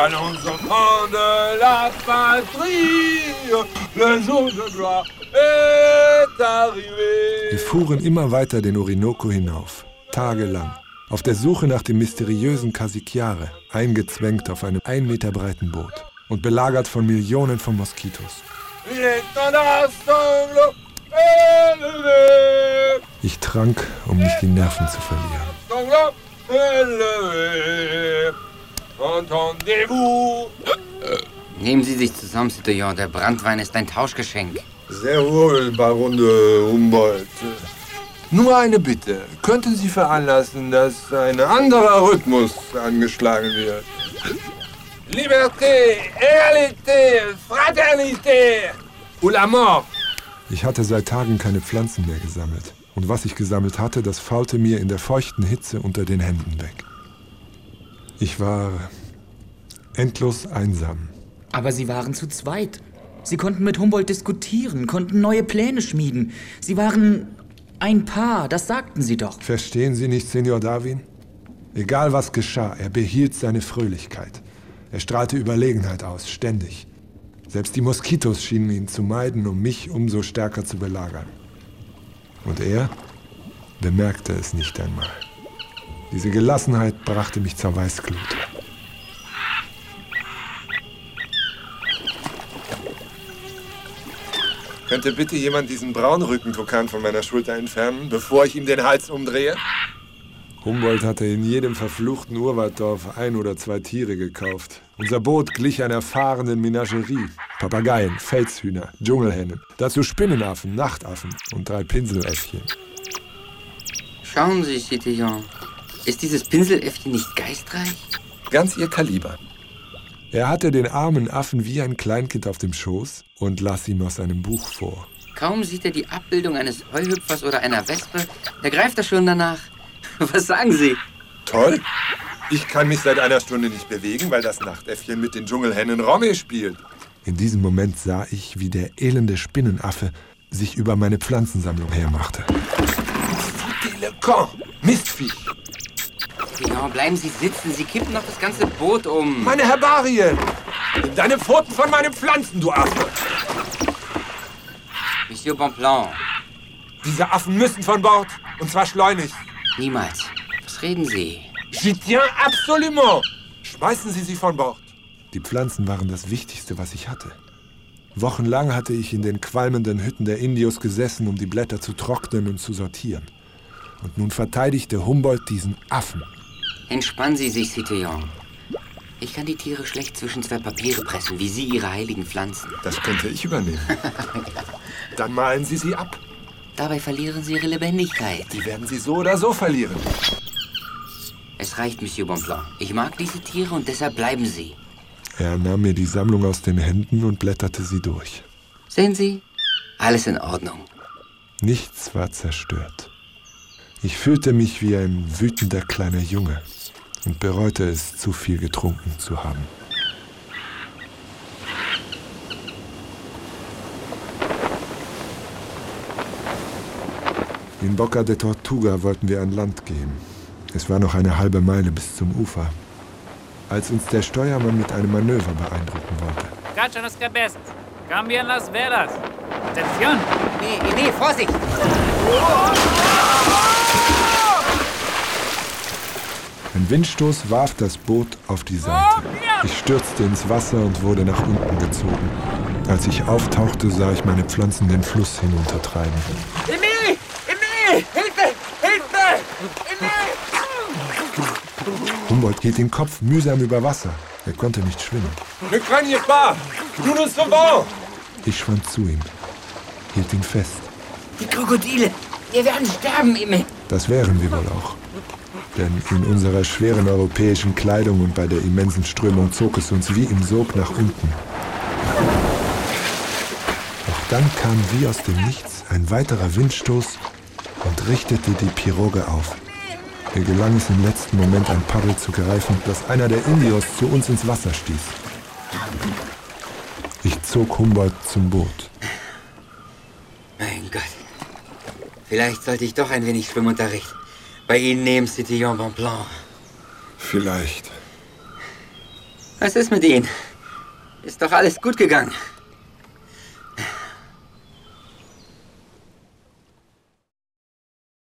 Allons enfants de la patrie, le jour de gloire est arrivé. Wir fuhren immer weiter den Orinoco hinauf, tagelang, auf der Suche nach dem mysteriösen Casiquiare, eingezwängt auf einem ein Meter breiten Boot und belagert von Millionen von Moskitos. Ich trank, um nicht die Nerven zu verlieren. Nehmen Sie sich zusammen, Citoyen. Der Brandwein ist ein Tauschgeschenk. Sehr wohl, Baron de Humboldt. Nur eine Bitte. Könnten Sie veranlassen, dass ein anderer Rhythmus angeschlagen wird? Liberté, Egalité, Fraternité ou la mort. Ich hatte seit Tagen keine Pflanzen mehr gesammelt. Und was ich gesammelt hatte, das faulte mir in der feuchten Hitze unter den Händen weg. Ich war endlos einsam. Aber Sie waren zu zweit. Sie konnten mit Humboldt diskutieren, konnten neue Pläne schmieden. Sie waren ein Paar, das sagten Sie doch. Verstehen Sie nicht, Senor Darwin? Egal was geschah, er behielt seine Fröhlichkeit. Er strahlte Überlegenheit aus, ständig. Selbst die Moskitos schienen ihn zu meiden, um mich umso stärker zu belagern. Und er bemerkte es nicht einmal. Diese Gelassenheit brachte mich zur Weißglut. Könnte bitte jemand diesen Braunrückentukan von meiner Schulter entfernen, bevor ich ihm den Hals umdrehe? Humboldt hatte in jedem verfluchten Urwalddorf ein oder zwei Tiere gekauft. Unser Boot glich einer fahrenden Menagerie. Papageien, Felshühner, Dschungelhennen, dazu Spinnenaffen, Nachtaffen und drei Pinseläffchen. Schauen Sie, Citoyen. Ist dieses Pinseläffchen nicht geistreich? Ganz Ihr Kaliber. Er hatte den armen Affen wie ein Kleinkind auf dem Schoß und las ihm aus seinem Buch vor. Kaum sieht er die Abbildung eines Heuhüpfers oder einer Wespe, da greift er schon danach. Was sagen Sie? Toll. Ich kann mich seit einer Stunde nicht bewegen, weil das Nachtäffchen mit den Dschungelhennen Romme spielt. In diesem Moment sah ich, wie der elende Spinnenaffe sich über meine Pflanzensammlung hermachte. Le Citoyen, bleiben Sie sitzen. Sie kippen noch das ganze Boot um. Meine Herbarien. Nimm deine Pfoten von meinen Pflanzen, du Affe. Monsieur Bonpland. Diese Affen müssen von Bord. Und zwar schleunigst. Niemals. Was reden Sie? J'y tiens absolument. Schmeißen Sie sie von Bord. Die Pflanzen waren das Wichtigste, was ich hatte. Wochenlang hatte ich in den qualmenden Hütten der Indios gesessen, um die Blätter zu trocknen und zu sortieren. Und nun verteidigte Humboldt diesen Affen. Entspannen Sie sich, Citoyen. Ich kann die Tiere schlecht zwischen zwei Papiere pressen, wie Sie Ihre heiligen Pflanzen. Das könnte ich übernehmen. Dann malen Sie sie ab. Dabei verlieren Sie Ihre Lebendigkeit. Die werden Sie so oder so verlieren. Es reicht, Monsieur Bonpland. Ich mag diese Tiere und deshalb bleiben Sie. Er nahm mir die Sammlung aus den Händen und blätterte sie durch. Sehen Sie? Alles in Ordnung. Nichts war zerstört. Ich fühlte mich wie ein wütender kleiner Junge und bereute es, zu viel getrunken zu haben. In Boca de Tortuga wollten wir an Land gehen. Es war noch eine halbe Meile bis zum Ufer, als uns der Steuermann mit einem Manöver beeindrucken wollte. Cacha las cabezas. Cambian las velas. Atención. Nee, nee, Vorsicht! Ein Windstoß warf das Boot auf die Seite. Ich stürzte ins Wasser und wurde nach unten gezogen. Als ich auftauchte, sah ich meine Pflanzen den Fluss hinuntertreiben. Emil! Emil! Hilfe! Hilfe! Emil! Humboldt hielt den Kopf mühsam über Wasser. Er konnte nicht schwimmen. Ich schwamm zu ihm, hielt ihn fest. Die Krokodile! Wir werden sterben, Emil! Das wären wir wohl auch. Denn in unserer schweren europäischen Kleidung und bei der immensen Strömung zog es uns wie im Sog nach unten. Doch dann kam wie aus dem Nichts ein weiterer Windstoß und richtete die Piroge auf. Mir gelang es im letzten Moment ein Paddel zu greifen, das einer der Indios zu uns ins Wasser stieß. Ich zog Humboldt zum Boot. Mein Gott. Vielleicht sollte ich doch ein wenig Schwimmunterricht bei Ihnen nehmen, Citoyen Bonpland. Vielleicht. Was ist mit Ihnen? Ist doch alles gut gegangen.